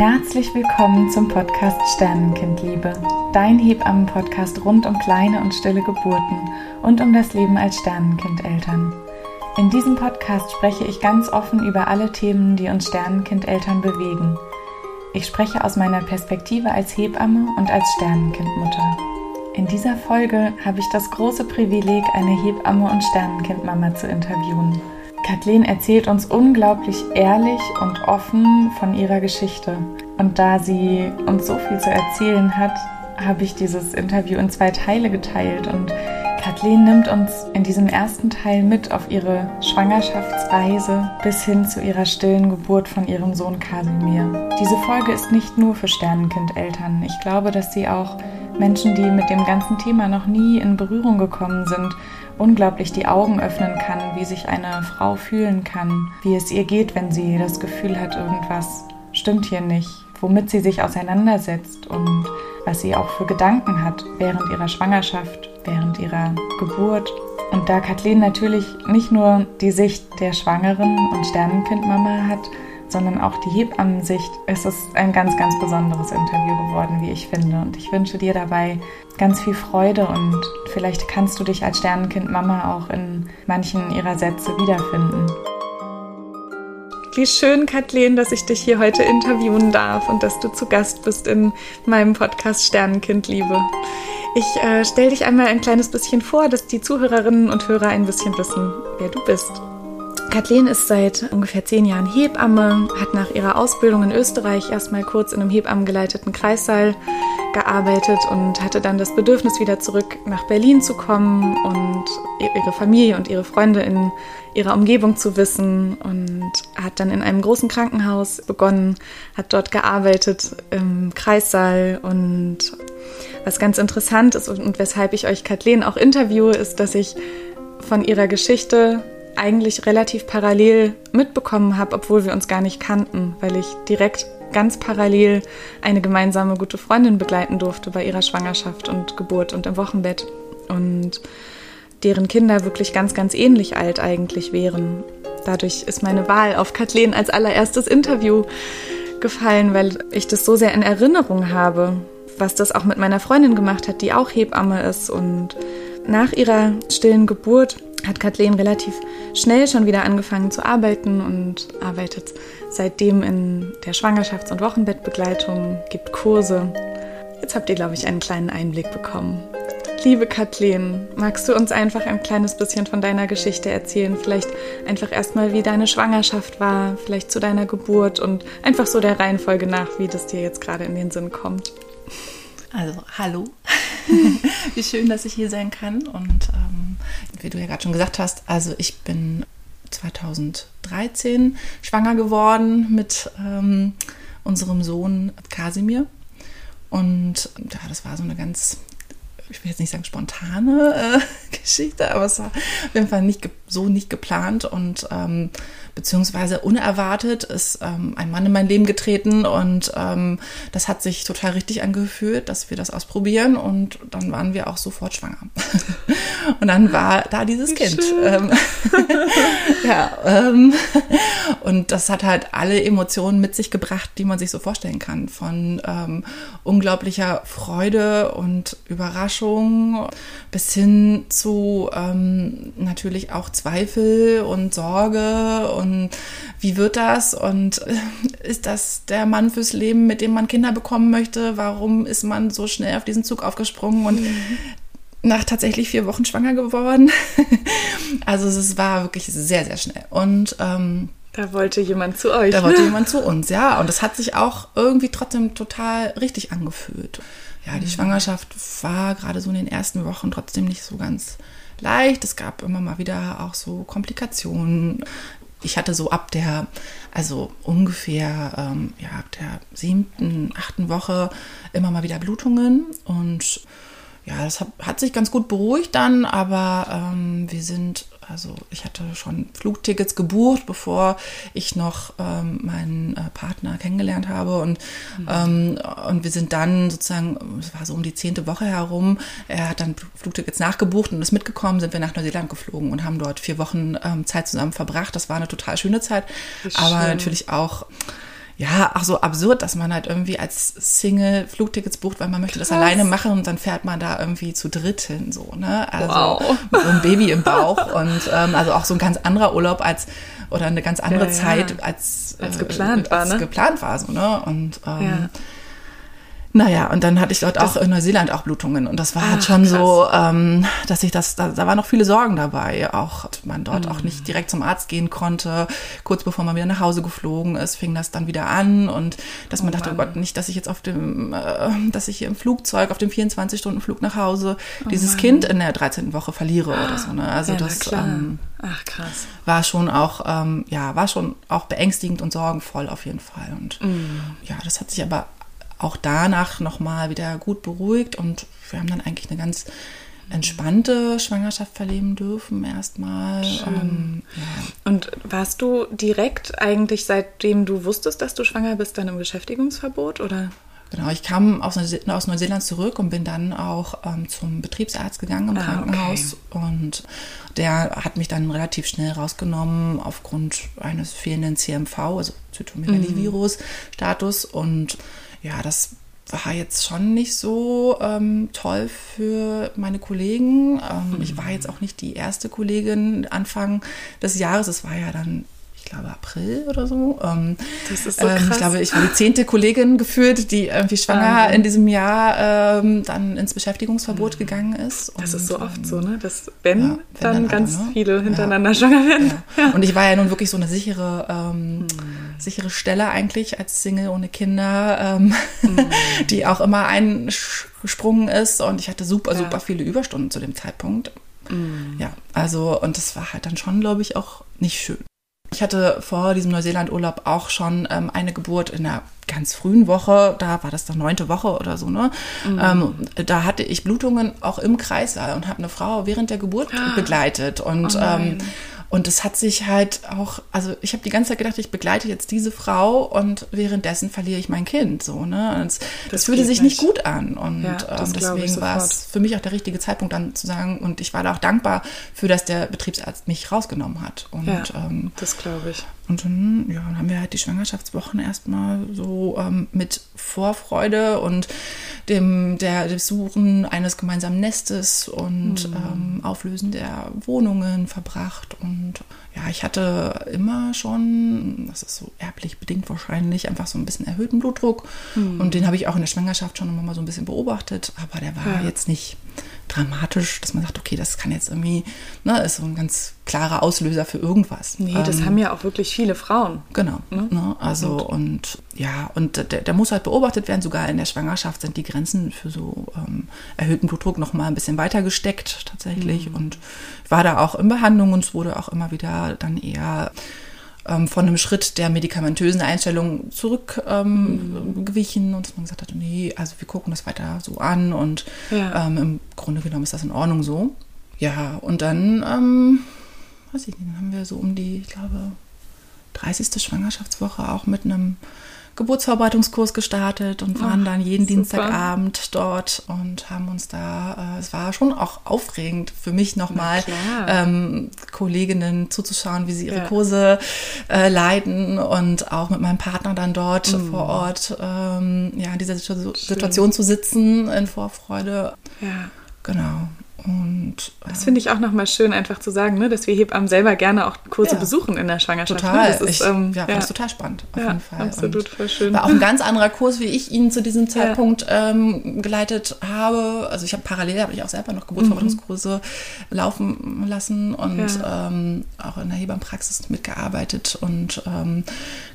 Herzlich willkommen zum Podcast Sternenkindliebe, dein Hebammen-Podcast rund um kleine und stille Geburten und um das Leben als Sternenkindeltern. In diesem Podcast spreche ich ganz offen über alle Themen, die uns Sternenkindeltern bewegen. Ich spreche aus meiner Perspektive als Hebamme und als Sternenkindmutter. In dieser Folge habe ich das große Privileg, eine Hebamme und Sternenkindmama zu interviewen. Kathleen erzählt uns unglaublich ehrlich und offen von ihrer Geschichte. Und da sie uns so viel zu erzählen hat, habe ich dieses Interview in zwei Teile geteilt und Kathleen nimmt uns in diesem ersten Teil mit auf ihre Schwangerschaftsreise bis hin zu ihrer stillen Geburt von ihrem Sohn Kasimir. Diese Folge ist nicht nur für Sternenkindeltern. Ich glaube, dass sie auch Menschen, die mit dem ganzen Thema noch nie in Berührung gekommen sind, unglaublich die Augen öffnen kann, wie sich eine Frau fühlen kann, wie es ihr geht, wenn sie das Gefühl hat, irgendwas stimmt hier nicht, womit sie sich auseinandersetzt und was sie auch für Gedanken hat während ihrer Schwangerschaft, während ihrer Geburt. Und da Kathleen natürlich nicht nur die Sicht der Schwangeren und Sternenkindmama hat, sondern auch die Hebammensicht, ist es ein ganz, ganz besonderes Interview geworden, wie ich finde. Und ich wünsche dir dabei ganz viel Freude und vielleicht kannst du dich als Sternenkind Mama auch in manchen ihrer Sätze wiederfinden. Wie schön, Kathleen, dass ich dich hier heute interviewen darf und dass du zu Gast bist in meinem Podcast Sternenkind Liebe. Ich äh, stelle dich einmal ein kleines bisschen vor, dass die Zuhörerinnen und Hörer ein bisschen wissen, wer du bist. Kathleen ist seit ungefähr zehn Jahren Hebamme, hat nach ihrer Ausbildung in Österreich erstmal kurz in einem hebammengeleiteten Kreissaal gearbeitet und hatte dann das Bedürfnis, wieder zurück nach Berlin zu kommen und ihre Familie und ihre Freunde in ihrer Umgebung zu wissen und hat dann in einem großen Krankenhaus begonnen, hat dort gearbeitet im Kreissaal und was ganz interessant ist und weshalb ich euch Kathleen auch interviewe, ist, dass ich von ihrer Geschichte eigentlich relativ parallel mitbekommen habe, obwohl wir uns gar nicht kannten, weil ich direkt ganz parallel eine gemeinsame gute Freundin begleiten durfte bei ihrer Schwangerschaft und Geburt und im Wochenbett und deren Kinder wirklich ganz, ganz ähnlich alt eigentlich wären. Dadurch ist meine Wahl auf Kathleen als allererstes Interview gefallen, weil ich das so sehr in Erinnerung habe, was das auch mit meiner Freundin gemacht hat, die auch Hebamme ist und nach ihrer stillen Geburt hat Kathleen relativ schnell schon wieder angefangen zu arbeiten und arbeitet seitdem in der Schwangerschafts- und Wochenbettbegleitung, gibt Kurse. Jetzt habt ihr, glaube ich, einen kleinen Einblick bekommen. Liebe Kathleen, magst du uns einfach ein kleines bisschen von deiner Geschichte erzählen? Vielleicht einfach erstmal, wie deine Schwangerschaft war, vielleicht zu deiner Geburt und einfach so der Reihenfolge nach, wie das dir jetzt gerade in den Sinn kommt. Also, hallo. wie schön, dass ich hier sein kann. Und ähm, wie du ja gerade schon gesagt hast, also ich bin 2013 schwanger geworden mit ähm, unserem Sohn Kasimir. Und ja, das war so eine ganz, ich will jetzt nicht sagen spontane äh, Geschichte, aber es war auf jeden Fall nicht so nicht geplant und ähm, beziehungsweise unerwartet ist ähm, ein Mann in mein Leben getreten und ähm, das hat sich total richtig angefühlt, dass wir das ausprobieren und dann waren wir auch sofort schwanger. und dann war da dieses Kind. Ähm, ja, ähm, und das hat halt alle Emotionen mit sich gebracht, die man sich so vorstellen kann, von ähm, unglaublicher Freude und Überraschung bis hin zu ähm, natürlich auch Zweifel und Sorge und wie wird das und ist das der Mann fürs Leben, mit dem man Kinder bekommen möchte? Warum ist man so schnell auf diesen Zug aufgesprungen und mhm. nach tatsächlich vier Wochen schwanger geworden? also es war wirklich sehr, sehr schnell und ähm, da wollte jemand zu euch. Da wollte jemand zu uns, ja. Und es hat sich auch irgendwie trotzdem total richtig angefühlt. Ja, die. Schwangerschaft war gerade so in den ersten Wochen trotzdem nicht so ganz leicht. Es gab immer mal wieder auch so Komplikationen. Ich hatte so ab der, also ungefähr, ähm, ja, ab der siebten, achten Woche immer mal wieder Blutungen und ja, das hat, hat sich ganz gut beruhigt dann, aber ähm, wir sind also ich hatte schon Flugtickets gebucht, bevor ich noch ähm, meinen äh, Partner kennengelernt habe. Und, mhm. ähm, und wir sind dann sozusagen, es war so um die zehnte Woche herum, er hat dann Flugtickets nachgebucht und ist mitgekommen, sind wir nach Neuseeland geflogen und haben dort vier Wochen ähm, Zeit zusammen verbracht. Das war eine total schöne Zeit, aber natürlich auch ja, auch so absurd, dass man halt irgendwie als Single Flugtickets bucht, weil man möchte das Krass. alleine machen und dann fährt man da irgendwie zu dritt hin, so, ne? Also Wow. mit so einem Baby im Bauch und ähm, also auch so ein ganz anderer Urlaub als oder eine ganz andere Ja. Zeit als, Als geplant war, als ne? geplant war, so, ne? Und ähm, Ja. Naja, und dann hatte ich dort auch in Neuseeland auch Blutungen. Und das war Ach, halt schon krass. so, ähm, dass ich das, da, da waren noch viele Sorgen dabei. Auch man dort Mhm. auch nicht direkt zum Arzt gehen konnte. Kurz bevor man wieder nach Hause geflogen ist, fing das dann wieder an. Und dass man Oh dachte, oh Mann. Gott, nicht, dass ich jetzt auf dem, äh, dass ich hier im Flugzeug, auf dem 24-Stunden-Flug nach Hause, dieses Kind in der 13. Woche verliere oder so. Ne? Also Oh ja, das ähm, Ach, krass. war schon auch, ähm, ja, war schon auch beängstigend und sorgenvoll auf jeden Fall. Und Mhm. ja, das hat sich aber auch danach nochmal wieder gut beruhigt und wir haben dann eigentlich eine ganz entspannte Schwangerschaft verleben dürfen erstmal. Ähm, ja. Und warst du direkt eigentlich, seitdem du wusstest, dass du schwanger bist, dann im Beschäftigungsverbot oder? Genau, ich kam aus, aus Neuseeland zurück und bin dann auch ähm, zum Betriebsarzt gegangen im Ah, Krankenhaus. Und der hat mich dann relativ schnell rausgenommen aufgrund eines fehlenden CMV, also Zytomegalivirus-Status. Und ja, das war jetzt schon nicht so ähm, toll für meine Kollegen. Ähm, Ich war jetzt auch nicht die erste Kollegin Anfang des Jahres. Es war ja dann, glaube, April oder so. Ähm, Das ist so ähm, krass. Ich glaube, ich war die zehnte Kollegin geführt, die irgendwie schwanger Wahnsinn. in diesem Jahr ähm, dann ins Beschäftigungsverbot gegangen ist. Das Und, ist so oft ähm, so, ne? Dass wenn, ja, wenn dann, dann ganz alle, ne? viele hintereinander schwanger werden. Ja. Und ich war ja nun wirklich so eine sichere, ähm, Hm. sichere Stelle eigentlich als Single ohne Kinder, ähm, Hm. die auch immer eingesprungen ist. Und ich hatte super, Ja. Hm. super viele Überstunden zu dem Zeitpunkt. Ja, also, und das war halt dann schon, glaube ich, auch nicht schön. Ich hatte vor diesem Neuseeland-Urlaub auch schon ähm, eine Geburt in der ganz frühen Woche, da war das dann neunte Woche oder so, ne? Mhm. Ähm, da hatte ich Blutungen auch im Kreissaal und habe eine Frau während der Geburt begleitet. Und, Oh ähm, und es hat sich halt auch, also ich habe die ganze Zeit gedacht, ich begleite jetzt diese Frau und währenddessen verliere ich mein Kind. So, ne? Das, Das fühlte sich nicht gut an. Und Ja, ähm, deswegen war es für mich auch der richtige Zeitpunkt dann zu sagen, und ich war da auch dankbar für, dass der Betriebsarzt mich rausgenommen hat. Und, Ja, ähm, das glaube ich. Und dann, ja, dann haben wir halt die Schwangerschaftswochen erstmal so ähm, mit Vorfreude und dem, der, dem Suchen eines gemeinsamen Nestes und ähm, Auflösen der Wohnungen verbracht. Und ja, ich hatte immer schon, das ist so erblich bedingt wahrscheinlich, einfach so ein bisschen erhöhten Blutdruck. Und den habe ich auch in der Schwangerschaft schon immer mal so ein bisschen beobachtet. Aber der war Ja. jetzt nicht dramatisch, dass man sagt, okay, das kann jetzt irgendwie, ne, ist so ein ganz klarer Auslöser für irgendwas. Nee, das Ähm, haben ja auch wirklich viele Frauen. Genau. Ne? Also und ja, und der, der muss halt beobachtet werden. Sogar in der Schwangerschaft sind die Grenzen für so ähm, erhöhten Blutdruck noch mal ein bisschen weiter gesteckt tatsächlich. Und ich war da auch in Behandlung und es wurde auch immer wieder dann eher ähm, von einem Schritt der medikamentösen Einstellung zurückgewichen ähm, gewichen und dass man gesagt hat, nee, also wir gucken das weiter so an und Ja. ähm, im Grunde genommen ist das in Ordnung so. Ja, und dann, ähm, weiß ich nicht, dann haben wir so um die, ich glaube, 30. Schwangerschaftswoche auch mit einem Geburtsvorbereitungskurs gestartet und waren Ach, dann jeden super. Dienstagabend dort und haben uns da, äh, es war schon auch aufregend für mich nochmal, ähm, Kolleginnen zuzuschauen, wie sie ihre Ja. Kurse äh, leiten und auch mit meinem Partner dann dort Mhm. vor Ort ähm, ja, in dieser Situ- Situation zu sitzen in Vorfreude. Ja. Genau. Und äh, Das finde ich auch nochmal schön, einfach zu sagen, ne, dass wir Hebammen selber gerne auch Kurse Ja. besuchen in der Schwangerschaft. Total. Ne? Das ist, ich, ähm, ja, fand das total spannend. Auf Ja, jeden Fall. absolut, Und voll schön. War auch ein ganz anderer Kurs, wie ich ihn zu diesem Zeitpunkt ähm, geleitet habe. Also ich habe parallel habe ich auch selber noch Geburtsvorbereitungskurse laufen lassen und Ja. ähm, auch in der Hebammenpraxis mitgearbeitet. Und ähm,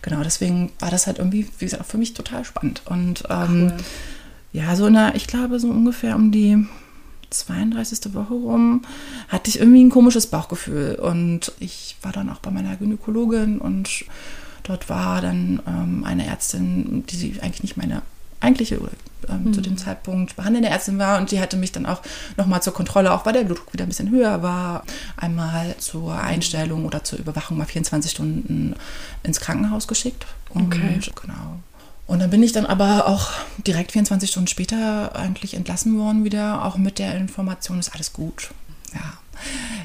genau, deswegen war das halt irgendwie, wie gesagt, auch für mich total spannend. Und ähm, Cool. ja, so in der, ich glaube, so ungefähr um die 32. Woche rum hatte ich irgendwie ein komisches Bauchgefühl. Und ich war dann auch bei meiner Gynäkologin und dort war dann ähm, eine Ärztin, die eigentlich nicht meine eigentliche oder ähm, zu dem Zeitpunkt behandelnde Ärztin war und die hatte mich dann auch nochmal zur Kontrolle, auch weil der Blutdruck wieder ein bisschen höher war, einmal zur Einstellung oder zur Überwachung mal 24 Stunden ins Krankenhaus geschickt. Und Okay. genau. Und dann bin ich dann aber auch direkt 24 Stunden später eigentlich entlassen worden wieder, auch mit der Information, ist alles gut. Ja.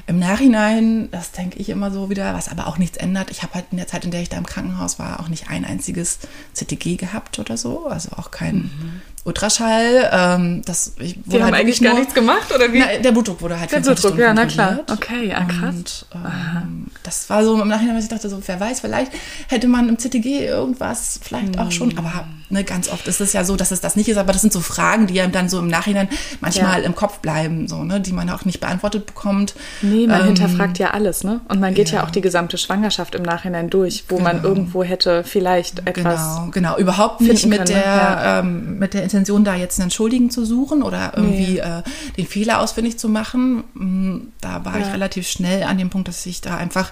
Im Nachhinein, das denke ich immer so wieder, was aber auch nichts ändert. Ich habe halt in der Zeit, in der ich da im Krankenhaus war, auch nicht ein einziges CTG gehabt oder so, also auch kein mhm. Ultraschall. Ähm, das, ich wurde Die haben halt eigentlich nur, gar nichts gemacht oder wie? Na, der Blutdruck wurde halt Der Blutdruck, ja, na klar. Okay, ja, krass. Und, ähm, das war so im Nachhinein, was ich dachte, so, wer weiß, vielleicht hätte man im CTG irgendwas vielleicht mhm. auch schon, aber ne, ganz oft ist es ja so, dass es das nicht ist, aber das sind so Fragen, die ja dann so im Nachhinein manchmal ja. im Kopf bleiben, so, ne, die man auch nicht beantwortet bekommt. Nee, man ähm, hinterfragt ja alles, ne? Und man geht ja. ja. auch die gesamte Schwangerschaft im Nachhinein durch, wo genau. man irgendwo hätte vielleicht etwas. Genau, genau. Überhaupt nicht mit können, ne? der, ja. ähm, mit der Intention, da jetzt einen Schuldigen zu suchen oder irgendwie nee. äh, den Fehler ausfindig zu machen. Mm, da war ich relativ schnell an dem Punkt, dass ich da einfach,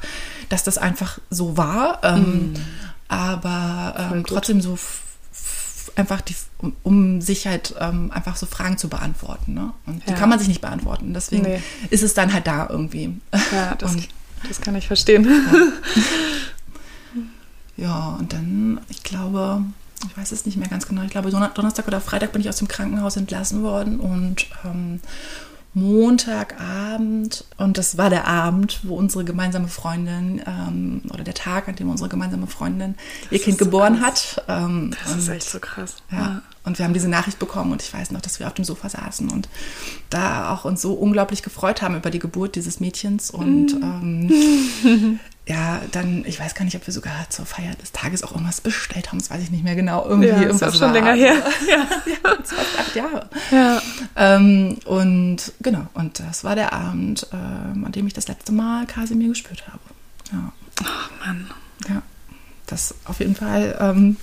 dass das einfach so war. Ähm, mhm. Aber ähm, trotzdem so einfach die, um, um sich halt ähm, einfach so Fragen zu beantworten. Ne? Und ja. die kann man sich nicht beantworten. Deswegen nee. ist es dann halt da irgendwie. Ja, das, und, das kann ich verstehen. Ja. ja, und dann, ich glaube, ich weiß es nicht mehr ganz genau, ich glaube Donnerstag oder Freitag bin ich aus dem Krankenhaus entlassen worden und ähm, Montagabend und das war der Abend, wo unsere gemeinsame Freundin ähm, oder der Tag, an dem unsere gemeinsame Freundin das ihr Kind so geboren krass. hat. Ähm, das ist echt so krass. Ja, ja. Und wir haben diese Nachricht bekommen und ich weiß noch, dass wir auf dem Sofa saßen und da auch uns so unglaublich gefreut haben über die Geburt dieses Mädchens und mm. ähm, ja, dann, ich weiß gar nicht, ob wir sogar zur Feier des Tages auch irgendwas bestellt haben, das weiß ich nicht mehr genau. Irgendwie ja, irgendwas das ist schon war. länger her. ja, ja, das war acht Jahre. Ja. Ähm, und genau, und das war der Abend, ähm, an dem ich das letzte Mal Kasimir gespürt habe. Ja. Oh Mann. Ja, das auf jeden Fall. Ähm,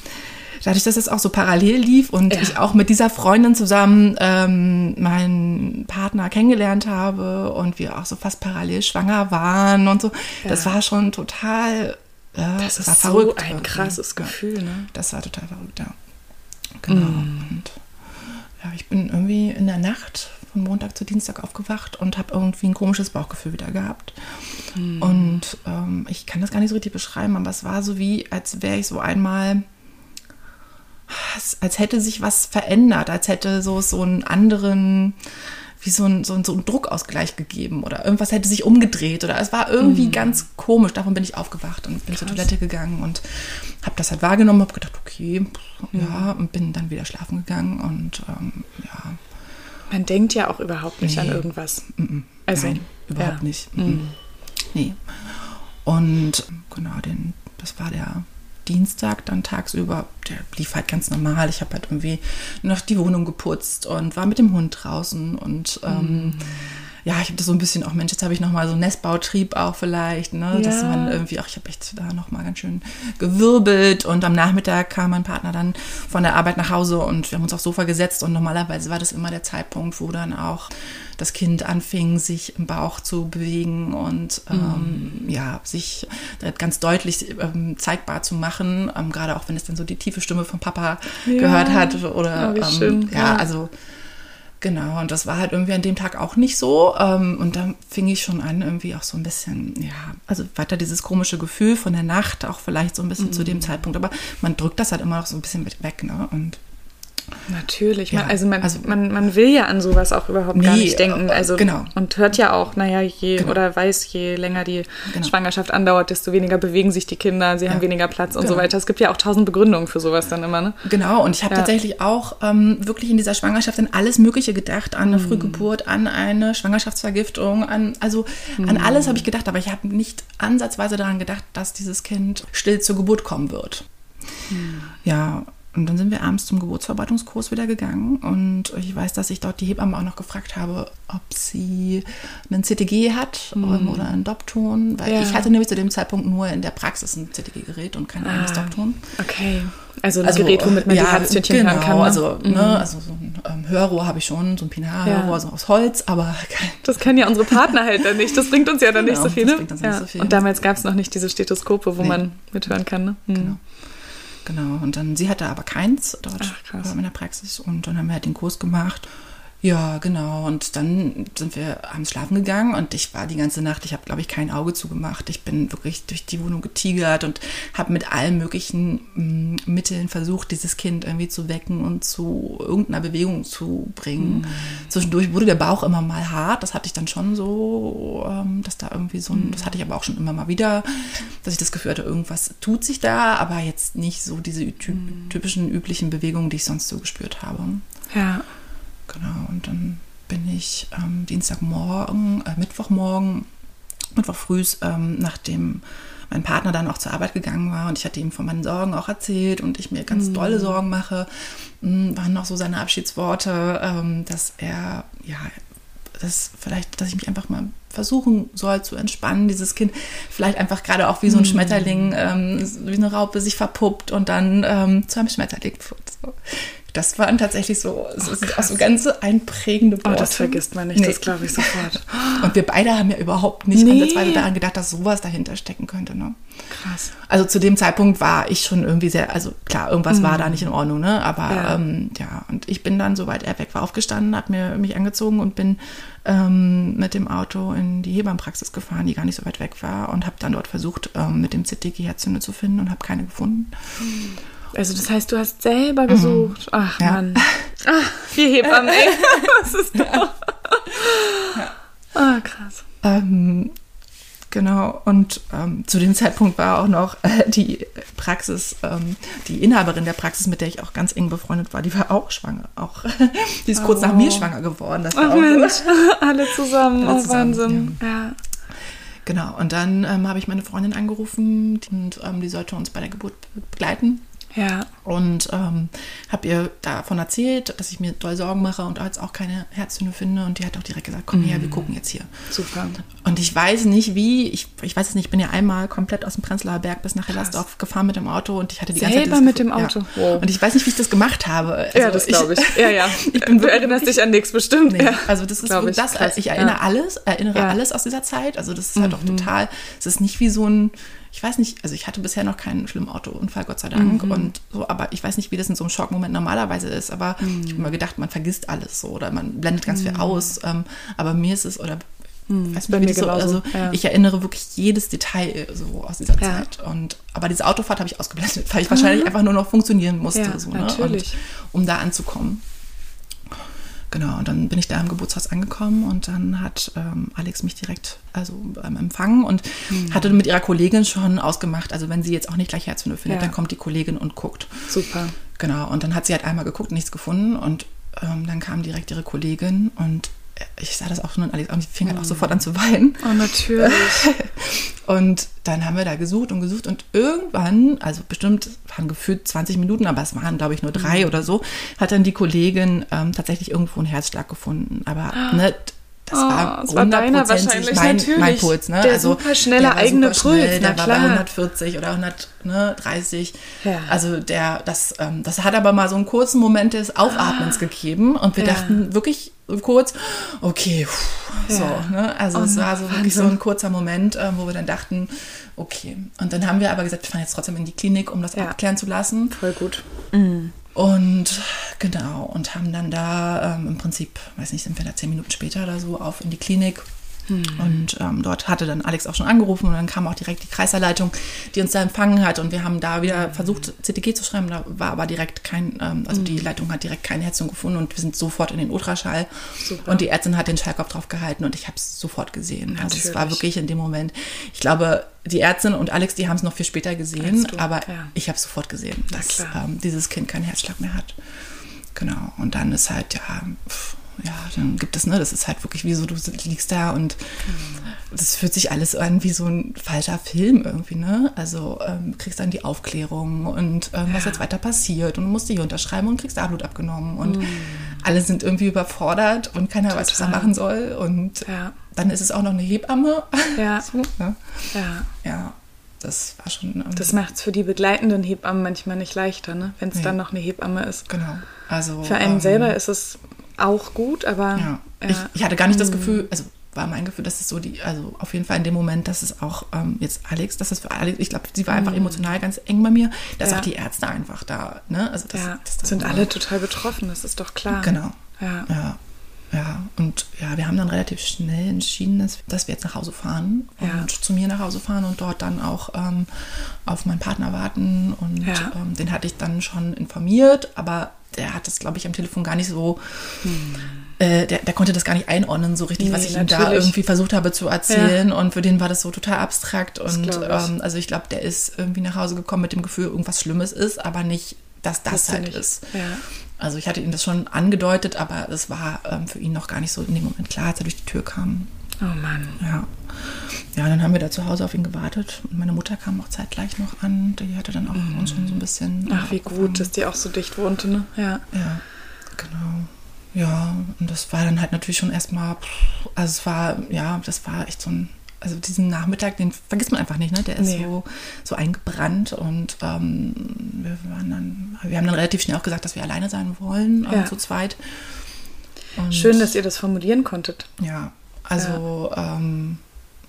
dadurch, dass es auch so parallel lief und ja. ich auch mit dieser Freundin zusammen ähm, meinen Partner kennengelernt habe und wir auch so fast parallel schwanger waren und so, ja. das war schon total. Ja, das, ist war verrückt. so ein krasses Gefühl, ne? Das war total verrückt, ja. Genau. Mm. Und ja, ich bin irgendwie in der Nacht von Montag zu Dienstag aufgewacht und habe irgendwie ein komisches Bauchgefühl wieder gehabt. Mm. Und ähm, ich kann das gar nicht so richtig beschreiben, aber es war so wie, als wäre ich so einmal als hätte sich was verändert, als hätte so, so einen anderen, wie so ein, so, ein, so ein Druckausgleich gegeben oder irgendwas hätte sich umgedreht oder es war irgendwie mhm. ganz komisch. Davon bin ich aufgewacht und bin Krass. zur Toilette gegangen und habe das halt wahrgenommen, habe gedacht, okay, ja, und bin dann wieder schlafen gegangen und ähm, ja. Man denkt ja auch überhaupt nicht nee. an irgendwas. Mm Also Nein, überhaupt ja. nicht. Mm Nee. Und genau, den, das war der Dienstag dann tagsüber, der lief halt ganz normal. Ich habe halt irgendwie noch die Wohnung geputzt und war mit dem Hund draußen und ähm, mm. Ja, ich habe das so ein bisschen auch, Mensch, jetzt habe ich nochmal so einen Nestbautrieb auch vielleicht, ne, ja. dass man irgendwie auch, ich habe echt da nochmal ganz schön gewirbelt und am Nachmittag kam mein Partner dann von der Arbeit nach Hause und wir haben uns aufs Sofa gesetzt und normalerweise war das immer der Zeitpunkt, wo dann auch das Kind anfing, sich im Bauch zu bewegen und ähm, mhm. ja, sich ganz deutlich ähm, zeigbar zu machen, ähm, gerade auch wenn es dann so die tiefe Stimme von Papa ja. gehört hat oder ja, ja, also Genau, und das war halt irgendwie an dem Tag auch nicht so. Ähm, und dann fing ich schon an, irgendwie auch so ein bisschen, ja, also weiter dieses komische Gefühl von der Nacht, auch vielleicht so ein bisschen mhm. zu dem Zeitpunkt. Aber man drückt das halt immer noch so ein bisschen weg, ne? Und Natürlich, ja, man, also, man, also man, man will ja an sowas auch überhaupt nee, gar nicht denken. Also genau. und hört ja auch, naja, je genau. oder weiß, je länger die genau. Schwangerschaft andauert, desto weniger bewegen sich die Kinder, sie ja. haben weniger Platz und genau. so weiter. Es gibt ja auch tausend Begründungen für sowas dann immer, ne? Genau, und ich habe ja. tatsächlich auch ähm, wirklich in dieser Schwangerschaft an alles Mögliche gedacht, an eine mhm. Frühgeburt, an eine Schwangerschaftsvergiftung, an also mhm. an alles habe ich gedacht, aber ich habe nicht ansatzweise daran gedacht, dass dieses Kind still zur Geburt kommen wird. Mhm. Ja, und dann sind wir abends zum Geburtsverarbeitungskurs wieder gegangen und ich weiß, dass ich dort die Hebamme auch noch gefragt habe, ob sie einen CTG hat mhm. oder einen Dopton, weil ja. ich hatte nämlich zu dem Zeitpunkt nur in der Praxis ein CTG-Gerät und kein ah, eigenes Dopton. Okay. Also ein also, Gerät, womit man ja, die Herztönchen genau, hören kann. Ne? Also, mhm. ne, also so ein ähm, Hörrohr habe ich schon, so ein Pinarrohr, ja. so aus Holz, aber kein Das können ja unsere Partner halt dann nicht. Das bringt uns ja dann genau, nicht so viel. Ne? Das bringt uns ja. nicht so viel. Und damals gab es noch nicht diese Stethoskope, wo nee. man mithören kann. Ne? Mhm. Genau. Genau, und dann, sie hatte aber keins dort Ach, in der Praxis und dann haben wir halt den Kurs gemacht. Ja, genau. Und dann sind wir abends schlafen gegangen und ich war die ganze Nacht, ich habe, glaube ich, kein Auge zugemacht. Ich bin wirklich durch die Wohnung getigert und habe mit allen möglichen mm, Mitteln versucht, dieses Kind irgendwie zu wecken und zu irgendeiner Bewegung zu bringen. Mhm. Zwischendurch wurde der Bauch immer mal hart. Das hatte ich dann schon so, ähm, dass da irgendwie so ein, mhm. das hatte ich aber auch schon immer mal wieder, dass ich das Gefühl hatte, irgendwas tut sich da, aber jetzt nicht so diese mhm. typischen, üblichen Bewegungen, die ich sonst so gespürt habe. Ja. Genau, und dann bin ich ähm, Dienstagmorgen, äh, Mittwochmorgen, Mittwoch früh, ähm, nachdem mein Partner dann auch zur Arbeit gegangen war und ich hatte ihm von meinen Sorgen auch erzählt und ich mir ganz mhm. dolle Sorgen mache, mh, waren noch so seine Abschiedsworte, ähm, dass er, ja, dass vielleicht, dass ich mich einfach mal versuchen soll zu entspannen, dieses Kind vielleicht einfach gerade auch wie so ein mhm. Schmetterling, ähm, wie eine Raupe sich verpuppt und dann ähm, zu einem Schmetterling wird. So das waren tatsächlich so, so, oh, auch so ganz einprägende Worte. Oh, das vergisst man nicht, nee. das glaube ich sofort. Und wir beide haben ja überhaupt nicht nee. ansatzweise daran gedacht, dass sowas dahinter stecken könnte. Ne? Krass. Also zu dem Zeitpunkt war ich schon irgendwie sehr, also klar, irgendwas mhm. war da nicht in Ordnung, ne? Aber ja. Ähm, ja, und ich bin dann, soweit er weg war, aufgestanden, habe mir mich angezogen und bin ähm, mit dem Auto in die Hebammenpraxis gefahren, die gar nicht so weit weg war und habe dann dort versucht, ähm, mit dem CTG Herzünde zu finden und habe keine gefunden. Mhm. Also das heißt, du hast selber mhm. gesucht. Mhm. Ach ja. Mann. Ach, vier Hebammen, ey. Was ist das? Ja. Ah, krass. Ähm, genau, und ähm, zu dem Zeitpunkt war auch noch äh, die Praxis, ähm, die Inhaberin der Praxis, mit der ich auch ganz eng befreundet war, die war auch schwanger. Auch, die ist oh. kurz nach mir oh. schwanger geworden. Das oh, Mensch. So. Alle zusammen, Alle oh zusammen, Wahnsinn. Ja. ja. Genau, und dann ähm, habe ich meine Freundin angerufen und ähm, die sollte uns bei der Geburt begleiten. Ja. Und ähm, habe ihr davon erzählt, dass ich mir doll Sorgen mache und jetzt auch keine Herztöne finde. Und die hat auch direkt gesagt, komm her, wir mhm. gucken jetzt hier. Super. Und ich weiß nicht wie, ich, ich weiß es nicht, ich bin ja einmal komplett aus dem Prenzlauer Berg bis nach Hellersdorf gefahren mit dem Auto und ich hatte die Selber ganze Zeit mit dem Auto? Ja. Wow. Und ich weiß nicht, wie ich das gemacht habe. Also ja, das glaube ich. ich. Ja, ja. ich bin du erinnerst dich an nichts bestimmt. Nee. Ja. Also das ist ich, das, krass. ich erinnere ja. alles, erinnere alles aus dieser Zeit. Also das ist halt mhm. auch total, es ist nicht wie so ein ich weiß nicht, also ich hatte bisher noch keinen schlimmen Autounfall, Gott sei Dank. Mhm. Und so, aber ich weiß nicht, wie das in so einem Schockmoment normalerweise ist. Aber mhm. ich habe immer gedacht, man vergisst alles so oder man blendet ganz mhm. viel aus. Ähm, aber mir ist es, oder weiß nicht, wie das so, also ja. ich erinnere wirklich jedes Detail so aus dieser ja. Zeit. Und aber diese Autofahrt habe ich ausgeblendet, weil ich wahrscheinlich mhm. einfach nur noch funktionieren musste, ja, so, ne? natürlich. Und, um da anzukommen. Genau, und dann bin ich da im Geburtshaus angekommen und dann hat ähm, Alex mich direkt also ähm, empfangen und mhm. hatte mit ihrer Kollegin schon ausgemacht, also wenn sie jetzt auch nicht gleich Herzwunde findet, ja. dann kommt die Kollegin und guckt. Super. Genau, und dann hat sie halt einmal geguckt, nichts gefunden und ähm, dann kam direkt ihre Kollegin und ich sah das auch schon und Alex, und ich fing halt auch mhm. sofort an zu weinen. Oh, natürlich. und dann haben wir da gesucht und gesucht und irgendwann, also bestimmt waren gefühlt 20 Minuten, aber es waren, glaube ich, nur drei mhm. oder so, hat dann die Kollegin ähm, tatsächlich irgendwo einen Herzschlag gefunden. Aber ne, das oh, war das war deiner wahrscheinlich mein, mein Puls. Ne? Der also, super schnelle eigene super Puls, schnell, der klar. war bei 140 oder 130. Ja. Also der, das, ähm, das hat aber mal so einen kurzen Moment des Aufatmens ah. gegeben und wir ja. dachten wirklich kurz, okay, pff, so. Ne? Also oh, es war so wirklich so ein kurzer Moment, äh, wo wir dann dachten, okay. Und dann haben wir aber gesagt, wir fahren jetzt trotzdem in die Klinik, um das ja. abklären zu lassen. Voll gut. Mhm. Und genau, und haben dann da ähm, im Prinzip, weiß nicht, sind wir da zehn Minuten später oder so auf in die Klinik hm. Und ähm, dort hatte dann Alex auch schon angerufen und dann kam auch direkt die Kreiserleitung, die uns da empfangen hat. Und wir haben da wieder versucht, CTG zu schreiben. Da war aber direkt kein, ähm, also hm. die Leitung hat direkt keine Herzung gefunden und wir sind sofort in den Ultraschall. Super. Und die Ärztin hat den Schallkopf drauf gehalten und ich habe es sofort gesehen. Natürlich. Also es war wirklich in dem Moment, ich glaube, die Ärztin und Alex, die haben es noch viel später gesehen, aber ja. ich habe sofort gesehen, dass ähm, dieses Kind keinen Herzschlag mehr hat. Genau. Und dann ist halt, ja, pff, ja, dann gibt es, ne, das ist halt wirklich wie so, du liegst da und das fühlt sich alles an wie so ein falscher Film irgendwie, ne? Also ähm, kriegst dann die Aufklärung und ähm, was jetzt weiter passiert und du musst hier unterschreiben und kriegst da Blut abgenommen und mhm. alle sind irgendwie überfordert und keiner Total. weiß, was er machen soll und ja. dann ist es auch noch eine Hebamme. Ja. so, ne? Ja. Ja. Das war schon. Das macht es für die begleitenden Hebammen manchmal nicht leichter, ne? wenn es nee. dann noch eine Hebamme ist. Genau. Also, für einen ähm, selber ist es auch gut, aber. Ja. ja. Ich, ich, hatte gar nicht das hm. Gefühl, also war mein Gefühl, dass es so die, also auf jeden Fall in dem Moment, dass es auch ähm, jetzt Alex, dass es für Alex, ich glaube, sie war einfach mhm. emotional ganz eng bei mir, dass ja. auch die Ärzte einfach da, ne? Also das, ja, das sind alle total betroffen, das ist doch klar. Genau. Ja. ja. Ja, und ja, wir haben dann relativ schnell entschieden, dass, dass wir jetzt nach Hause fahren Ja. und zu mir nach Hause fahren und dort dann auch ähm, auf meinen Partner warten. Und Ja. ähm, den hatte ich dann schon informiert, aber der hat das, glaube ich, am Telefon gar nicht so, äh, der, der konnte das gar nicht einordnen, so richtig, was Hm. Nee, ich ihm da natürlich. irgendwie versucht habe zu erzählen. Und für den war das so total abstrakt. Und ich. ähm, also ich glaube, der ist irgendwie nach Hause gekommen mit dem Gefühl, irgendwas Schlimmes ist, aber nicht, dass das Wusste halt ist. Ja. Also ich hatte ihm das schon angedeutet, aber es war ähm, für ihn noch gar nicht so in dem Moment klar, als er durch die Tür kam. Oh Mann. Ja. Ja, dann haben wir da zu Hause auf ihn gewartet. Und meine Mutter kam auch zeitgleich noch an. Die hatte dann auch uns schon so ein bisschen. Mhm. Ach, wie abgefangen. gut, dass die auch so dicht wohnte, ne? Ja. Ja, genau. Ja, und das war dann halt natürlich schon erstmal, also es war, ja, das war echt so ein, also diesen Nachmittag, den vergisst man einfach nicht, ne? Der ist Nee. so, so eingebrannt und ähm, wir waren dann, wir haben dann relativ schnell auch gesagt, dass wir alleine sein wollen, Ja. ähm, zu zweit. Und, Schön, dass ihr das formulieren konntet. Ja, also, Ähm,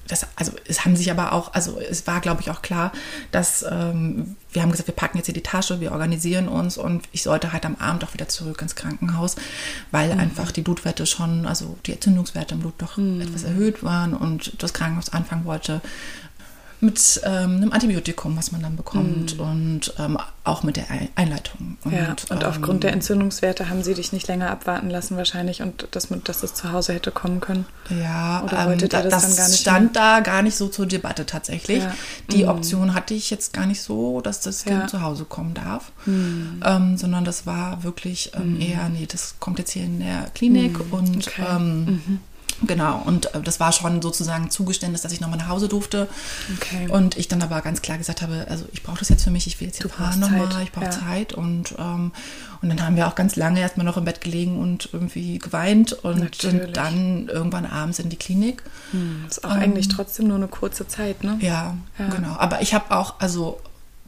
das, also es haben sich aber auch, also es war, glaube ich, auch klar, dass ähm, wir haben gesagt, wir packen jetzt hier die Tasche, wir organisieren uns und ich sollte halt am Abend auch wieder zurück ins Krankenhaus, weil Mhm. einfach die Blutwerte schon, also die Entzündungswerte im Blut doch Mhm. etwas erhöht waren und das Krankenhaus anfangen wollte mit ähm, einem Antibiotikum, was man dann bekommt und ähm, auch mit der Ei- Einleitung. Mhm. ja. Und ähm, aufgrund der Entzündungswerte haben sie dich nicht länger abwarten lassen wahrscheinlich und dass, man- dass es zu Hause hätte kommen können. Ja, Oder ähm, ihr da- das das, dann gar nicht stand da gar nicht so zur Debatte tatsächlich. Ja. Die Mhm. Option hatte ich jetzt gar nicht so, dass das Kind Ja. Mhm. zu Hause kommen darf, ähm, sondern das war wirklich ähm, eher, nee, das kommt jetzt hier in der Klinik und Mhm. Okay. Ähm, genau, und äh, das war schon sozusagen Zugeständnis, dass ich nochmal nach Hause durfte. Okay. Und ich dann aber ganz klar gesagt habe, also ich brauche das jetzt für mich, ich will jetzt hier fahren nochmal, ich brauche ja. Zeit. Und, ähm, und dann haben wir auch ganz lange erstmal noch im Bett gelegen und irgendwie geweint und sind dann irgendwann abends in die Klinik. Hm, ist auch eigentlich trotzdem nur eine kurze Zeit, ne? Ja, Ja. genau. Aber ich habe auch, also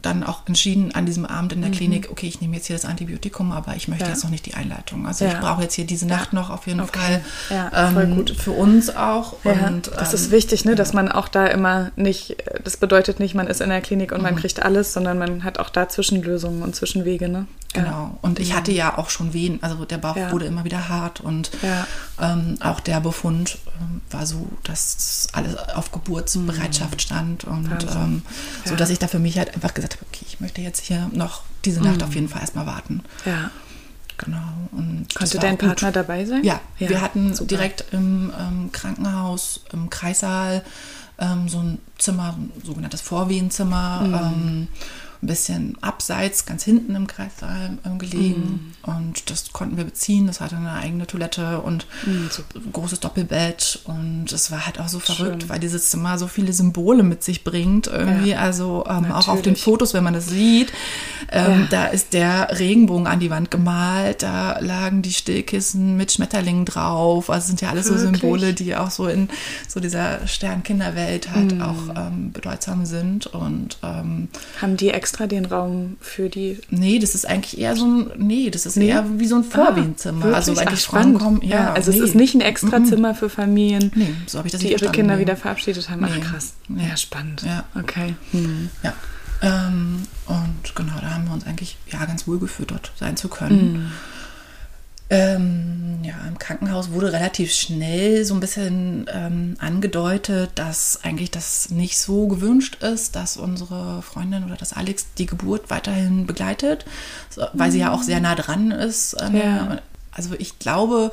dann auch entschieden an diesem Abend in der Klinik, okay, ich nehme jetzt hier das Antibiotikum, aber ich möchte Mhm. Ja. jetzt noch nicht die Einleitung. Also Ja. ich brauche jetzt hier diese Nacht noch auf jeden Okay. Fall. Ja, voll gut. Für uns auch. Und, das ähm, ist wichtig, ne, dass man auch da immer nicht, das bedeutet nicht, man ist in der Klinik und man Mhm. kriegt alles, sondern man hat auch da Zwischenlösungen und Zwischenwege, ne? Genau. Und ich hatte ja auch schon Wehen. Also der Bauch Ja. wurde immer wieder hart und Ja. ähm, auch der Befund ähm, war so, dass alles auf Geburtsbereitschaft stand und Mhm. Wahnsinn. ähm, so, Ja. dass ich da für mich halt einfach gesagt habe, okay, ich möchte jetzt hier noch diese Nacht auf jeden Fall erstmal warten. Ja. Genau. Und Konnte dein auch gut. Partner dabei sein? Ja, wir hatten super. direkt im ähm, Krankenhaus, im Kreissaal, ähm, so ein Zimmer, ein sogenanntes Vorwehenzimmer, Mhm. Ein bisschen abseits, ganz hinten im Kreissaal ähm, gelegen. Mhm. Und das konnten wir beziehen. Das hatte eine eigene Toilette und Mhm, ein großes Doppelbett. Und es war halt auch so verrückt, Schön. weil dieses Zimmer so viele Symbole mit sich bringt. Irgendwie, Ja, also ähm, auch auf den. Fotos, wenn man das sieht, ähm, Ja. da ist der Regenbogen an die Wand gemalt. Da lagen die Stillkissen mit Schmetterlingen drauf. Also sind ja alles so Wirklich? Symbole, die auch so in so dieser Sternkinderwelt halt Mhm. auch ähm, bedeutsam sind. Und ähm, Haben die extra den Raum für die. nee, das ist eigentlich eher so ein, nee, das ist Nee? eher wie so ein Vorwehenzimmer. Ah, also eigentlich Ach, Frauen kommen, ja, also nee. es ist nicht ein extra Zimmer für Familien, Nee, so die ihre Kinder wieder verabschiedet haben. Ach krass. Ja, spannend. Ja. Okay. Hm. Ja. Ähm, und genau, da haben wir uns eigentlich ja ganz wohl gefühlt, dort sein zu können. Ähm, ja, im Krankenhaus wurde relativ schnell so ein bisschen ähm, angedeutet, dass eigentlich das nicht so gewünscht ist, dass unsere Freundin oder dass Alex die Geburt weiterhin begleitet, weil sie ja auch sehr nah dran ist. Ähm, Ja. Also ich glaube,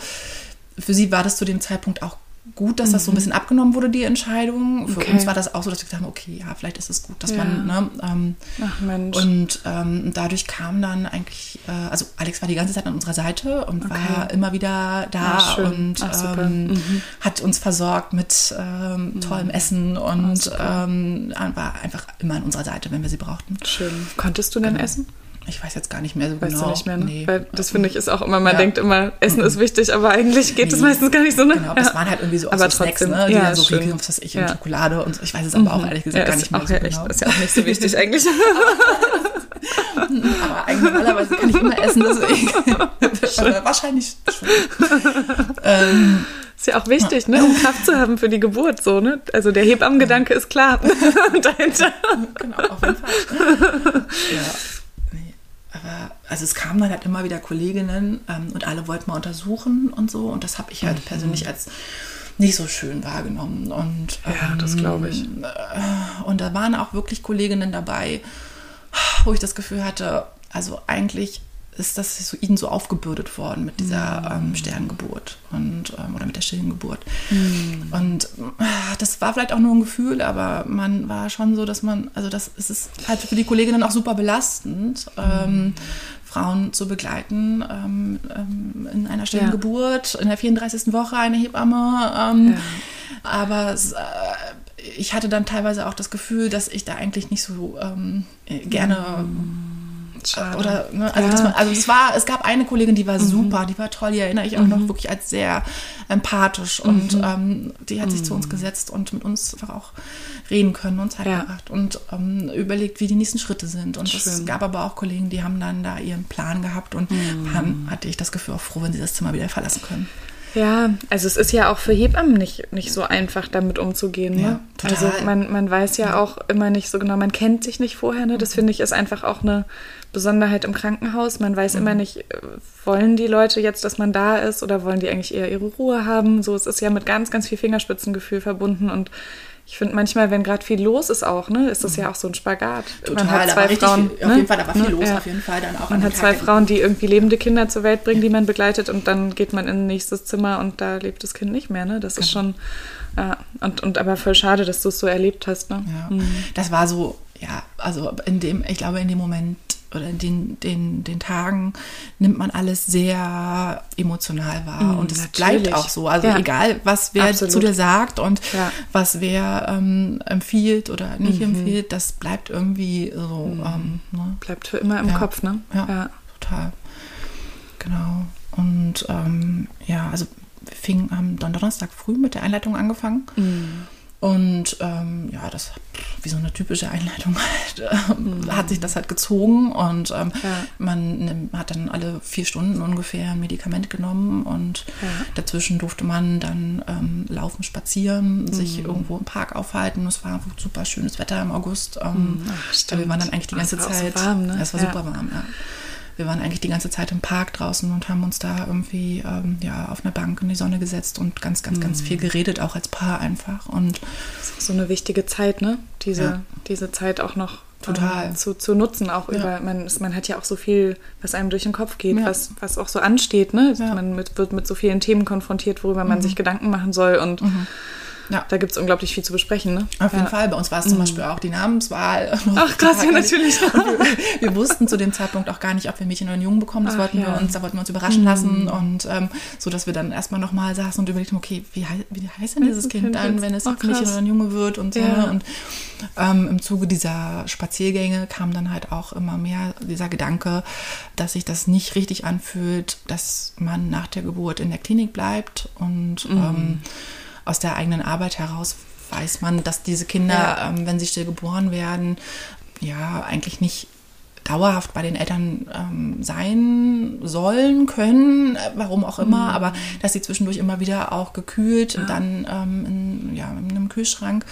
für sie war das zu dem Zeitpunkt auch gut, dass das so ein bisschen abgenommen wurde, die Entscheidung. Für Okay. uns war das auch so, dass wir gesagt haben, okay, ja, vielleicht ist es gut, dass Ja. man, ne, ähm, Ach Mensch. und ähm, dadurch kam dann eigentlich, äh, also Alex war die ganze Zeit an unserer Seite und war Okay. immer wieder da Ah, schön. und Ach, ähm, Mhm. hat uns versorgt mit ähm, tollem Essen und Ah, super. ähm, war einfach immer an unserer Seite, wenn wir sie brauchten. Schön. Konntest du denn Genau. essen? Ich weiß jetzt gar nicht mehr so Weißt genau. du nicht mehr, ne? Nee. Weil das finde ich ist auch immer, man Ja. denkt immer, Essen ist wichtig, aber eigentlich geht es Nee. meistens gar nicht so, ne? Genau, das waren halt irgendwie so, Aber so Snacks, trotzdem, ne? Die ja, dann so schön. Riegel, was ich, und Ja. Schokolade und so. Ich weiß es aber auch ehrlich gesagt ja, gar nicht mehr so ja genau. echt, ist ja auch nicht so wichtig eigentlich. Aber eigentlich normalerweise kann ich immer essen, deswegen. Wahrscheinlich schon. ähm, Ist ja auch wichtig, ne, um Kraft zu haben für die Geburt, so, ne? Also der Hebammengedanke ist klar dahinter. genau, auf jeden Fall. ja. Aber also es kamen dann halt immer wieder Kolleginnen ähm, und alle wollten mal untersuchen und so. Und das habe ich halt mhm. persönlich als nicht so schön wahrgenommen. Und, ja, ähm, das glaube ich. Äh, und da waren auch wirklich Kolleginnen dabei, wo ich das Gefühl hatte, also eigentlich ist das so, ihnen so aufgebürdet worden mit dieser mm. ähm, Sterngeburt und ähm, oder mit der stillen Geburt. Mm. Und äh, das war vielleicht auch nur ein Gefühl, aber man war schon so, dass man, also das es ist halt für die Kolleginnen auch super belastend, mm. ähm, Frauen zu begleiten ähm, ähm, in einer stillen ja. Geburt, in der 34. Woche eine Hebamme. Ähm, ja. Aber äh, ich hatte dann teilweise auch das Gefühl, dass ich da eigentlich nicht so gerne Schade. Oder, ne, also, ja. man, also es war, es gab eine Kollegin, die war mhm. super, die war toll, die erinnere ich auch mhm. noch wirklich als sehr empathisch und mhm. ähm, die hat sich zu uns mhm. gesetzt und mit uns einfach auch reden können und Zeit ja. gebracht und ähm, überlegt, wie die nächsten Schritte sind. Und es gab aber auch Kollegen, die haben dann da ihren Plan gehabt und waren, mhm. hatte ich das Gefühl, auch froh, wenn sie das Zimmer wieder verlassen können. Ja, also es ist ja auch für Hebammen nicht, nicht so einfach, damit umzugehen. Ne? Ja, also man, man weiß ja auch immer nicht so genau, man kennt sich nicht vorher. Ne? Das finde ich ist einfach auch eine Besonderheit im Krankenhaus. Man weiß mhm. immer nicht, äh, wollen die Leute jetzt, dass man da ist oder wollen die eigentlich eher ihre Ruhe haben? So, es ist ja mit ganz, ganz viel Fingerspitzengefühl verbunden und ich finde manchmal, wenn gerade viel los ist auch, ne, ist das ja auch so ein Spagat. Total, man hat zwei Frauen, viel, auf jeden Fall, da war viel ne? los, ja. auf jeden Fall dann auch. Man hat zwei Frauen, die irgendwie lebende Kinder zur Welt bringen, die man begleitet und dann geht man in ein nächstes Zimmer und da lebt das Kind nicht mehr, ne? Das genau. ist schon, ja, und, und aber voll schade, dass du es so erlebt hast, ne? Ja, mhm. das war so, ja, also in dem, ich glaube, in dem Moment oder in den, den, den Tagen nimmt man alles sehr emotional wahr. Mm, und es bleibt auch so. Also ja. egal, was wer Absolut. zu dir sagt und ja. was wer ähm, empfiehlt oder nicht mhm. empfiehlt, das bleibt irgendwie so. Mhm. Ähm, ne? Bleibt für immer im ja. Kopf, ne? Ja, total. Genau. Und ähm, ja, also wir fingen am Donnerstag früh mit der Einleitung angefangen. Mhm. Und ähm, ja, das wie so eine typische Einleitung halt, mhm. hat sich das halt gezogen und ähm, ja. man hat dann alle vier Stunden ungefähr ein Medikament genommen und ja. dazwischen durfte man dann ähm, laufen, spazieren, mhm. sich irgendwo im Park aufhalten. Es war super schönes Wetter im August. Ähm, mhm. Ach, wir waren dann eigentlich die ganze Zeit. So warm, ne? Es war ja. super warm, ja wir waren eigentlich die ganze Zeit im Park draußen und haben uns da irgendwie ähm, ja, auf einer Bank in die Sonne gesetzt und ganz, ganz, mhm. ganz viel geredet, auch als Paar einfach. Und das ist so eine wichtige Zeit, ne? Diese, ja. diese Zeit auch noch total ähm, zu, zu nutzen, auch ja. über, man, man hat ja auch so viel, was einem durch den Kopf geht, ja. was, was auch so ansteht, ne? Man mit, wird mit so vielen Themen konfrontiert, worüber man mhm. sich Gedanken machen soll und mhm ja. Da gibt es unglaublich viel zu besprechen. Ne? Auf jeden Fall. Bei uns war es zum mhm. Beispiel auch die Namenswahl. Ach krass, ja natürlich. Wir, wir, wussten zu dem Zeitpunkt auch gar nicht, ob wir Mädchen oder Jungen bekommen. Das Ach, wollten ja. wir uns, da wollten wir uns überraschen mhm. lassen. Und ähm, so, dass wir dann erstmal nochmal saßen und überlegten, okay, wie, wie heißt denn dieses Kind, kind dann, wenn es ein Mädchen oder ein Junge wird und so. Ja. Und ähm, im Zuge dieser Spaziergänge kam dann halt auch immer mehr dieser Gedanke, dass sich das nicht richtig anfühlt, dass man nach der Geburt in der Klinik bleibt und mhm. ähm, aus der eigenen Arbeit heraus weiß man, dass diese Kinder, ja. ähm, wenn sie still geboren werden, ja, eigentlich nicht dauerhaft bei den Eltern ähm, sein sollen, können, äh, warum auch immer, mhm. aber dass sie zwischendurch immer wieder auch gekühlt ja. dann ähm, in, ja, in einem Kühlschrank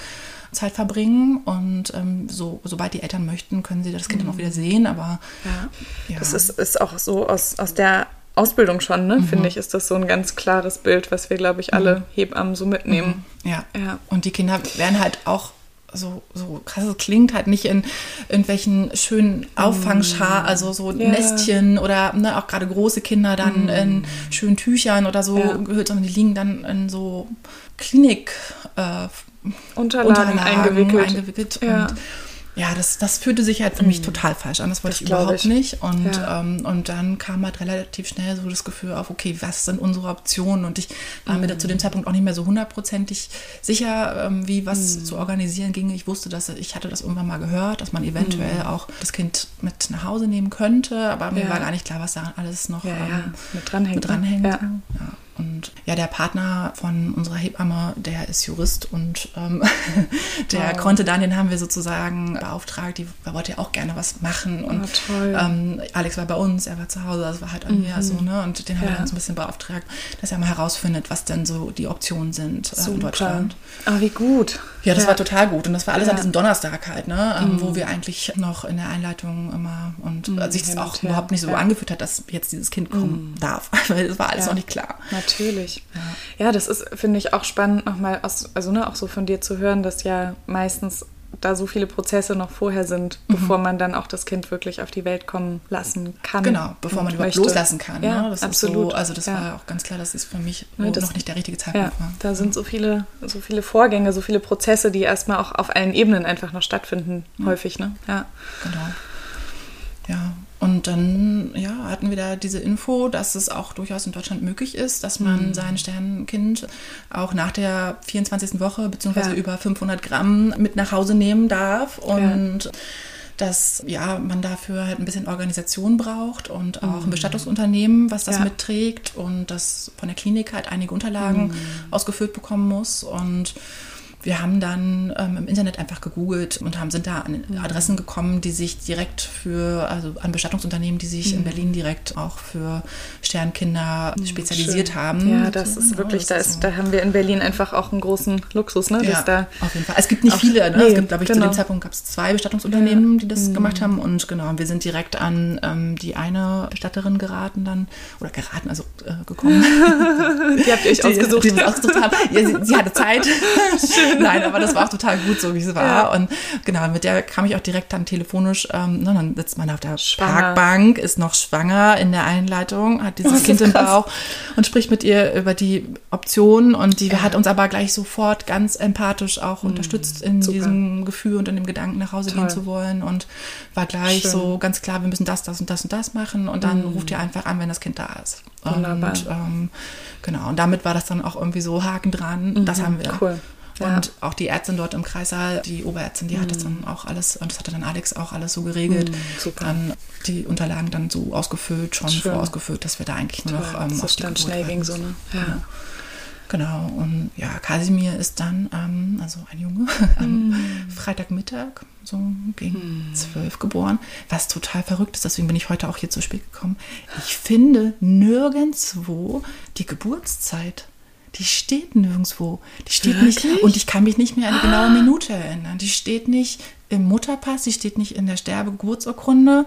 Zeit verbringen und ähm, so, sobald die Eltern möchten, können sie das Kind mhm. dann auch wieder sehen, aber ja. ja. Das ist, ist auch so aus, aus der Ausbildung schon, ne? Mhm. finde ich, ist das so ein ganz klares Bild, was wir, glaube ich, alle mhm. Hebammen so mitnehmen. Mhm. Ja. ja. Und die Kinder werden halt auch so, so krass, es klingt halt nicht in irgendwelchen schönen Auffangschar, mhm. also so ja. Nestchen oder ne, auch gerade große Kinder dann mm. in schönen Tüchern oder so ja. gehört, sondern die liegen dann in so Klinik äh, Unterlagen, Unterlagen eingewickelt. eingewickelt. Ja. Und ja, das, das fühlte sich halt für mich mhm. total falsch an. Das wollte das ich überhaupt ich. nicht. Und, ja. ähm, und dann kam halt relativ schnell so das Gefühl auf, okay, was sind unsere Optionen? Und ich war mhm. mir da zu dem Zeitpunkt auch nicht mehr so hundertprozentig sicher, ähm, wie was mhm. zu organisieren ging. Ich wusste, dass ich hatte das irgendwann mal gehört, dass man eventuell mhm. auch das Kind mit nach Hause nehmen könnte, aber mir ja. war gar nicht klar, was da alles noch ja, ähm, mit dranhängt. Mit dranhängt. Ja. Und ja, der Partner von unserer Hebamme, der ist Jurist und ähm, der oh. konnte dann, den haben wir sozusagen beauftragt, die wollte ja auch gerne was machen. Und oh, ähm, Alex war bei uns, er war zu Hause, das war halt an mhm. mir so, ne? Und den ja. haben wir uns ein bisschen beauftragt, dass er mal herausfindet, was denn so die Optionen sind äh, in Deutschland. Ah, wie gut. Ja, das Ja. war total gut. Und das war alles an Ja. diesem Donnerstag halt, ne? Ähm, wo wir eigentlich noch in der Einleitung immer und äh, sich das auch überhaupt nicht so Ja. angefühlt hat, dass jetzt dieses Kind kommen darf. Weil das war alles noch nicht klar. Natürlich. Ja, das ist, finde ich, auch spannend, nochmal aus, also ne, auch so von dir zu hören, dass ja meistens da so viele Prozesse noch vorher sind, Mhm. bevor man dann auch das Kind wirklich auf die Welt kommen lassen kann. Genau, bevor man überhaupt möchte. loslassen kann. Ja, ne? Das absolut. Ist so, also das ja. war auch ganz klar, dass es für mich Ne, das- noch nicht der richtige Ja, Zeitpunkt war. da sind so viele, so viele Vorgänge, so viele Prozesse, die erstmal auch auf allen Ebenen einfach noch stattfinden, häufig, ne? Ja. Genau. Ja, und dann ja, hatten wir da diese Info, dass es auch durchaus in Deutschland möglich ist, dass Mhm. man sein Sternenkind auch nach der 24. Woche beziehungsweise Ja. über 500 Gramm mit nach Hause nehmen darf und dass ja, man dafür halt ein bisschen Organisation braucht und auch ein Bestattungsunternehmen, was das Mhm. Ja. mitträgt und das von der Klinik halt einige Unterlagen Mhm. ausgefüllt bekommen muss und wir haben dann ähm, im Internet einfach gegoogelt und haben, sind da an Mhm. Adressen gekommen, die sich direkt für, also an Bestattungsunternehmen, die sich in Mhm. Berlin direkt auch für Sternkinder spezialisiert Schön. haben. Ja, das So, ist genau, wirklich, das da, ist so. da haben wir in Berlin einfach auch einen großen Luxus, ne? Ja, da auf jeden Fall. Es gibt nicht viele, ne? nee, es gibt, glaube ich, zu genau. dem Zeitpunkt gab es zwei Bestattungsunternehmen, die Mhm. das gemacht haben. Und genau, wir sind direkt an ähm, die eine Bestatterin geraten dann, oder geraten, also äh, gekommen. die habt ihr euch ausgesucht. Die, die ausgesucht haben. Ja, sie, sie hatte Zeit. Nein, aber das war auch total gut, so wie es war. Ja. Und genau, mit der kam ich auch direkt dann telefonisch. Ähm, dann sitzt man auf der. Parkbank, ist noch schwanger in der Einleitung, hat dieses Oh, Kind ist im krass. Bauch und spricht mit ihr über die Optionen. Und die Ja. hat uns aber gleich sofort ganz empathisch auch unterstützt in Mhm. super. diesem Gefühl und in dem Gedanken, nach Hause Toll. gehen zu wollen. Und war gleich Schön. so ganz klar, wir müssen das, das und das und das machen. Und dann ruft ihr einfach an, wenn das Kind da ist. Wunderbar. Und ähm, genau, und damit war das dann auch irgendwie so Haken dran. Das haben wir. Mhm. Cool. Und auch die Ärztin dort im Kreissaal, die Oberärztin, die hat das dann auch alles, und das hatte dann Alex auch alles so geregelt. Mhm, super. Dann die Unterlagen dann so ausgefüllt, schon Schön. vorausgefüllt, dass wir da eigentlich nur noch Toll, ähm, dass auf die dann schnell ging, so, ne? Ja. Genau. Genau, und ja, Kasimir ist dann, ähm, also ein Junge, am Mhm. Freitagmittag, so gegen zwölf geboren, was total verrückt ist, deswegen bin ich heute auch hier zu spät gekommen. Ich finde nirgendwo die Geburtszeit. Die steht nirgendwo. Die steht nicht, Wirklich? und ich kann mich nicht mehr an die genaue Minute erinnern. Die steht nicht im Mutterpass, die steht nicht in der Sterbegeburtsurkunde.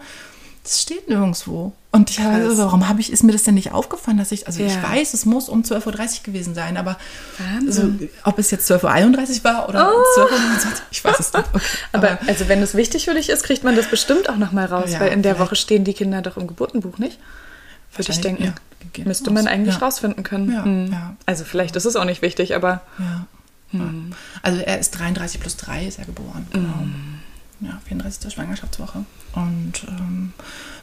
Das steht nirgendwo. Und ich habe, Krass. warum habe ich, ist mir das denn nicht aufgefallen, dass ich, also ich Ja. weiß, es muss um 12.30 Uhr gewesen sein, aber so, Wahnsinn. ob es jetzt 12.31 Uhr war oder 12.29 Uhr, ich weiß es nicht. Okay. Aber also wenn es wichtig für dich ist, kriegt man das bestimmt auch nochmal raus, Ja, weil in der vielleicht. Woche stehen die Kinder doch im Geburtenbuch, nicht? Würde ich denken. ja, Müsste man eigentlich Ja. rausfinden können. Ja, Hm. ja. Also vielleicht ist es auch nicht wichtig, aber Ja. Hm. Also er ist 33 plus 3 ist er geboren. Genau. Ja, 34. Schwangerschaftswoche. Und ähm,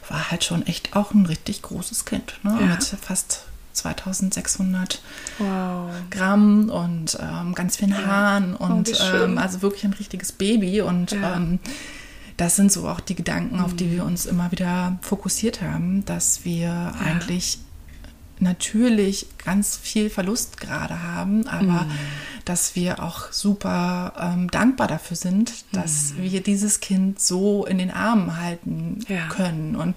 war halt schon echt auch ein richtig großes Kind. Ne? Mit fast 2600 wow. Gramm und ähm, ganz vielen Haaren und wie schön. ähm, also wirklich ein richtiges Baby. Und ähm, das sind so auch die Gedanken, auf die wir uns immer wieder fokussiert haben, dass wir eigentlich natürlich ganz viel Verlust gerade haben, aber Mhm. dass wir auch super ähm, dankbar dafür sind, dass Mhm. wir dieses Kind so in den Armen halten Ja. können. Und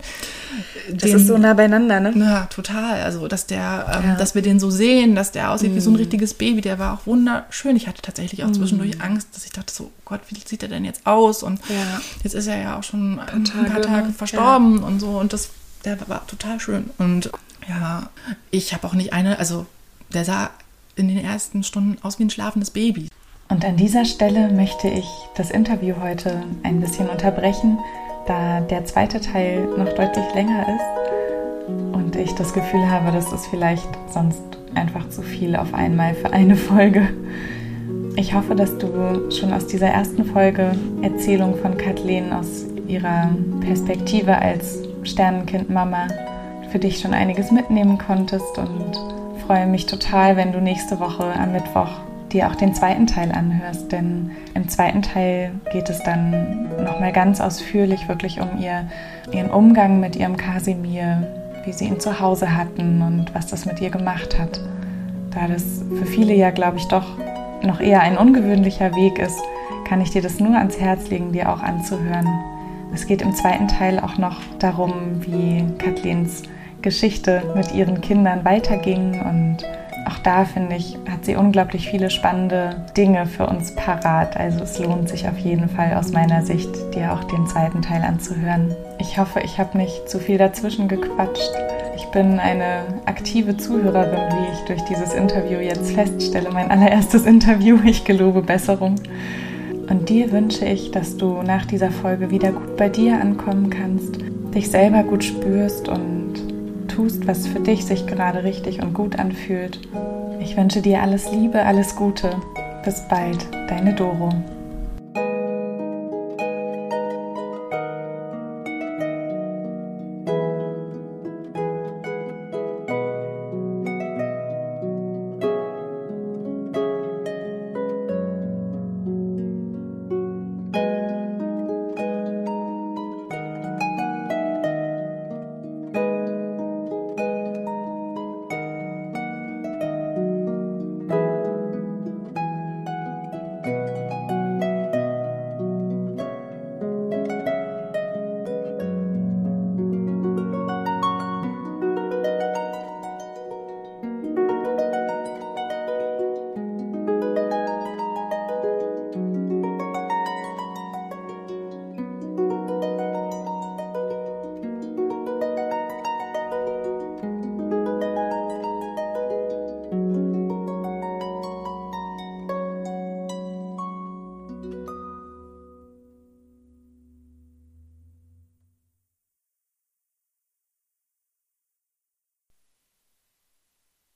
Das ist so nah beieinander, ne? ja, total. Also, dass der, ähm, Ja. Mhm. dass wir den so sehen, dass der aussieht wie so ein richtiges Baby, der war auch wunderschön. Ich hatte tatsächlich auch zwischendurch Angst, dass ich dachte so, oh Gott, wie sieht er denn jetzt aus? Und Ja. jetzt ist er ja auch schon ein paar Tage, Tage, ne? verstorben und so. Und das, der war total schön. Und ja, ich habe auch nicht eine, also der sah in den ersten Stunden aus wie ein schlafendes Baby. Und an dieser Stelle möchte ich das Interview heute ein bisschen unterbrechen, da der zweite Teil noch deutlich länger ist und ich das Gefühl habe, das ist vielleicht sonst einfach zu viel auf einmal für eine Folge. Ich hoffe, dass du schon aus dieser ersten Folge Erzählung von Kathleen aus ihrer Perspektive als Sternenkind-Mama für dich schon einiges mitnehmen konntest und freue mich total, wenn du nächste Woche am Mittwoch dir auch den zweiten Teil anhörst, denn im zweiten Teil geht es dann nochmal ganz ausführlich wirklich um ihr, ihren Umgang mit ihrem Kasimir, wie sie ihn zu Hause hatten und was das mit ihr gemacht hat. Da das für viele ja, glaube ich, doch noch eher ein ungewöhnlicher Weg ist, kann ich dir das nur ans Herz legen, dir auch anzuhören. Es geht im zweiten Teil auch noch darum, wie Kathleen's Geschichte mit ihren Kindern weiterging und auch da finde ich, hat sie unglaublich viele spannende Dinge für uns parat. Also es lohnt sich auf jeden Fall aus meiner Sicht, dir auch den zweiten Teil anzuhören. Ich hoffe, ich habe nicht zu viel dazwischen gequatscht. Ich bin eine aktive Zuhörerin, wie ich durch dieses Interview jetzt feststelle. Mein allererstes Interview. Ich gelobe Besserung. Und dir wünsche ich, dass du nach dieser Folge wieder gut bei dir ankommen kannst, dich selber gut spürst und tust, was für dich sich gerade richtig und gut anfühlt. Ich wünsche dir alles Liebe, alles Gute. Bis bald, deine Doro.